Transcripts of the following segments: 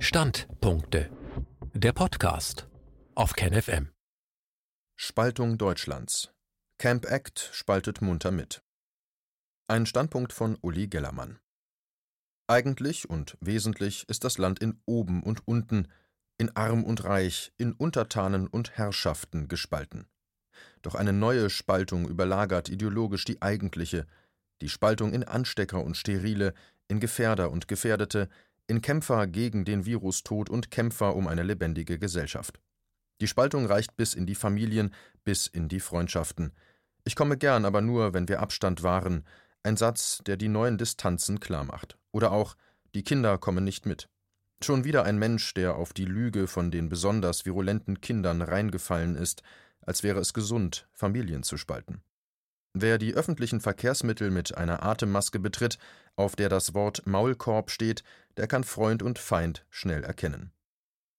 Standpunkte. Der Podcast auf KenFM. Spaltung Deutschlands. Camp Act spaltet munter mit. Ein Standpunkt von Uli Gellermann. Eigentlich und wesentlich ist das Land in oben und unten, in arm und reich, in Untertanen und Herrschaften gespalten. Doch eine neue Spaltung überlagert ideologisch die eigentliche, die Spaltung in Anstecker und Sterile, in Gefährder und Gefährdete, in Kämpfer gegen den Virustod und Kämpfer um eine lebendige Gesellschaft. Die Spaltung reicht bis in die Familien, bis in die Freundschaften. Ich komme gern, aber nur, wenn wir Abstand wahren. Ein Satz, der die neuen Distanzen klarmacht. Oder auch, die Kinder kommen nicht mit. Schon wieder ein Mensch, der auf die Lüge von den besonders virulenten Kindern reingefallen ist, als wäre es gesund, Familien zu spalten. Wer die öffentlichen Verkehrsmittel mit einer Atemmaske betritt, auf der das Wort Maulkorb steht, der kann Freund und Feind schnell erkennen.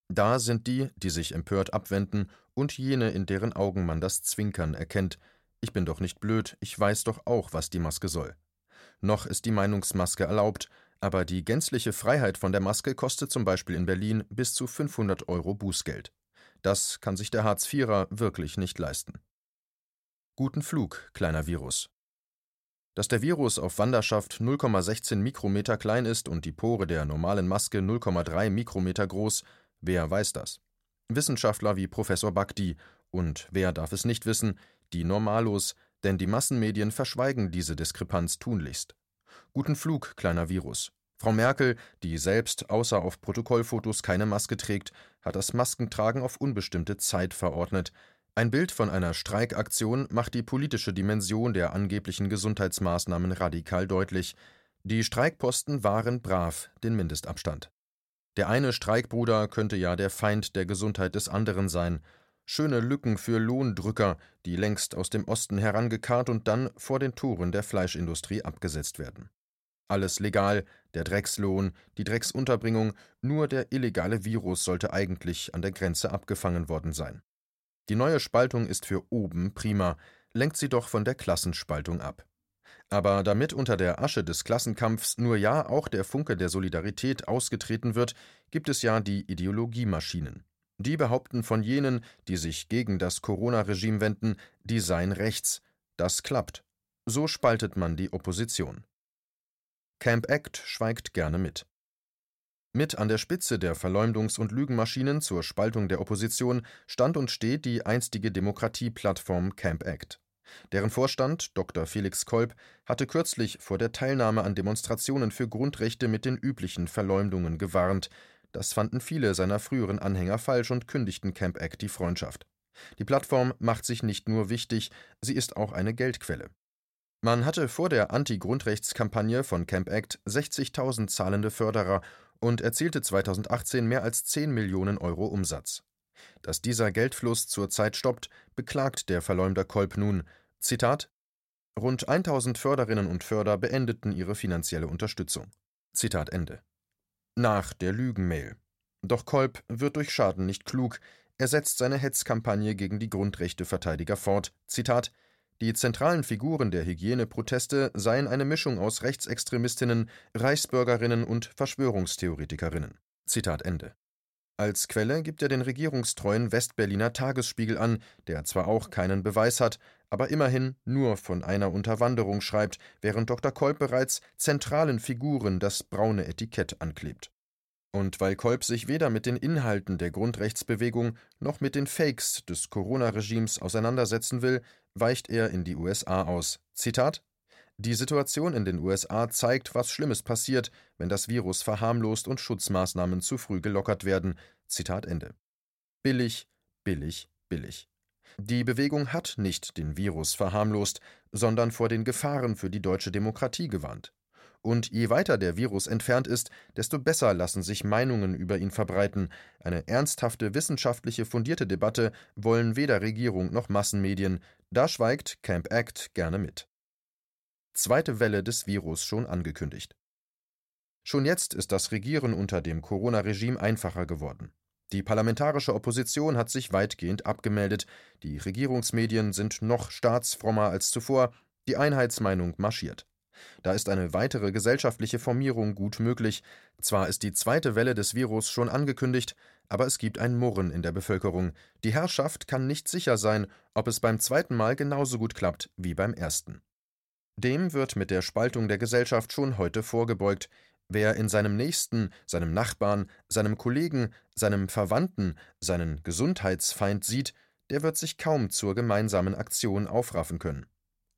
Da sind die, die sich empört abwenden, und jene, in deren Augen man das Zwinkern erkennt. Ich bin doch nicht blöd, ich weiß doch auch, was die Maske soll. Noch ist die Meinungsmaske erlaubt, aber die gänzliche Freiheit von der Maske kostet zum Beispiel in Berlin bis zu 500 Euro Bußgeld. Das kann sich der Hartz-Vierer wirklich nicht leisten. Guten Flug, kleiner Virus. Dass der Virus auf Wanderschaft 0,16 Mikrometer klein ist und die Pore der normalen Maske 0,3 Mikrometer groß, wer weiß das? Wissenschaftler wie Professor Bagdi und wer darf es nicht wissen, die Normalos, denn die Massenmedien verschweigen diese Diskrepanz tunlichst. Guten Flug, kleiner Virus. Frau Merkel, die selbst außer auf Protokollfotos keine Maske trägt, hat das Maskentragen auf unbestimmte Zeit verordnet, ein Bild von einer Streikaktion macht die politische Dimension der angeblichen Gesundheitsmaßnahmen radikal deutlich. Die Streikposten wahren brav den Mindestabstand. Der eine Streikbruder könnte ja der Feind der Gesundheit des anderen sein. Schöne Lücken für Lohndrücker, die längst aus dem Osten herangekarrt und dann vor den Toren der Fleischindustrie abgesetzt werden. Alles legal, der Dreckslohn, die Drecksunterbringung, nur der illegale Virus sollte eigentlich an der Grenze abgefangen worden sein. Die neue Spaltung ist für oben prima, lenkt sie doch von der Klassenspaltung ab. Aber damit unter der Asche des Klassenkampfs nur ja auch der Funke der Solidarität ausgetreten wird, gibt es ja die Ideologiemaschinen. Die behaupten von jenen, die sich gegen das Corona-Regime wenden, die seien rechts. Das klappt. So spaltet man die Opposition. Camp Act schweigt gerne mit. Mit an der Spitze der Verleumdungs- und Lügenmaschinen zur Spaltung der Opposition stand und steht die einstige Demokratieplattform Camp Act. Deren Vorstand, Dr. Felix Kolb, hatte kürzlich vor der Teilnahme an Demonstrationen für Grundrechte mit den üblichen Verleumdungen gewarnt. Das fanden viele seiner früheren Anhänger falsch und kündigten Camp Act die Freundschaft. Die Plattform macht sich nicht nur wichtig, sie ist auch eine Geldquelle. Man hatte vor der Anti-Grundrechtskampagne von Camp Act 60.000 zahlende Förderer und erzielte 2018 mehr als 10 Millionen Euro Umsatz. Dass dieser Geldfluss zurzeit stoppt, beklagt der Verleumder Kolb nun. Zitat: Rund 1000 Förderinnen und Förder beendeten ihre finanzielle Unterstützung. Zitat Ende. Nach der Lügenmail. Doch Kolb wird durch Schaden nicht klug. Er setzt seine Hetzkampagne gegen die Grundrechteverteidiger fort. Zitat: die zentralen Figuren der Hygieneproteste seien eine Mischung aus Rechtsextremistinnen, Reichsbürgerinnen und Verschwörungstheoretikerinnen. Zitat Ende. Als Quelle gibt er den regierungstreuen Westberliner Tagesspiegel an, der zwar auch keinen Beweis hat, aber immerhin nur von einer Unterwanderung schreibt, während Dr. Kolb bereits zentralen Figuren das braune Etikett anklebt. Und weil Kolb sich weder mit den Inhalten der Grundrechtsbewegung noch mit den Fakes des Corona-Regimes auseinandersetzen will, weicht er in die USA aus. Zitat Die Situation in den USA zeigt, was Schlimmes passiert, wenn das Virus verharmlost und Schutzmaßnahmen zu früh gelockert werden. Zitat Ende. Billig, billig, billig. Die Bewegung hat nicht den Virus verharmlost, sondern vor den Gefahren für die deutsche Demokratie gewarnt. Und je weiter der Virus entfernt ist, desto besser lassen sich Meinungen über ihn verbreiten. Eine ernsthafte, wissenschaftliche, fundierte Debatte wollen weder Regierung noch Massenmedien. Da schweigt Camp Act gerne mit. Zweite Welle des Virus schon angekündigt. Schon jetzt ist das Regieren unter dem Corona-Regime einfacher geworden. Die parlamentarische Opposition hat sich weitgehend abgemeldet, die Regierungsmedien sind noch staatsfrommer als zuvor, die Einheitsmeinung marschiert. Da ist eine weitere gesellschaftliche Formierung gut möglich. Zwar ist die zweite Welle des Virus schon angekündigt, aber es gibt ein Murren in der Bevölkerung. Die Herrschaft kann nicht sicher sein, ob es beim zweiten Mal genauso gut klappt wie beim ersten. Dem wird mit der Spaltung der Gesellschaft schon heute vorgebeugt. Wer in seinem Nächsten, seinem Nachbarn, seinem Kollegen, seinem Verwandten seinen Gesundheitsfeind sieht, der wird sich kaum zur gemeinsamen Aktion aufraffen können.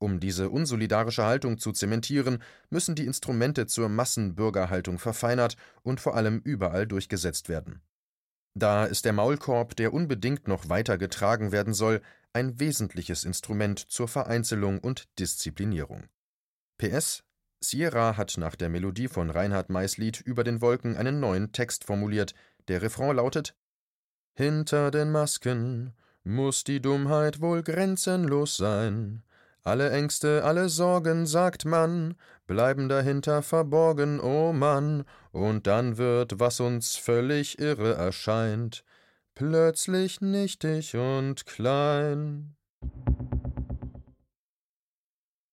Um diese unsolidarische Haltung zu zementieren, müssen die Instrumente zur Massenbürgerhaltung verfeinert und vor allem überall durchgesetzt werden. Da ist der Maulkorb, der unbedingt noch weiter getragen werden soll, ein wesentliches Instrument zur Vereinzelung und Disziplinierung. PS Sierra hat nach der Melodie von Reinhard Mays Lied Über den Wolken einen neuen Text formuliert. Der Refrain lautet Hinter den Masken muss die Dummheit wohl grenzenlos sein. Alle Ängste, alle Sorgen, sagt man, bleiben dahinter verborgen, oh Mann, und dann wird, was uns völlig irre erscheint, plötzlich nichtig und klein.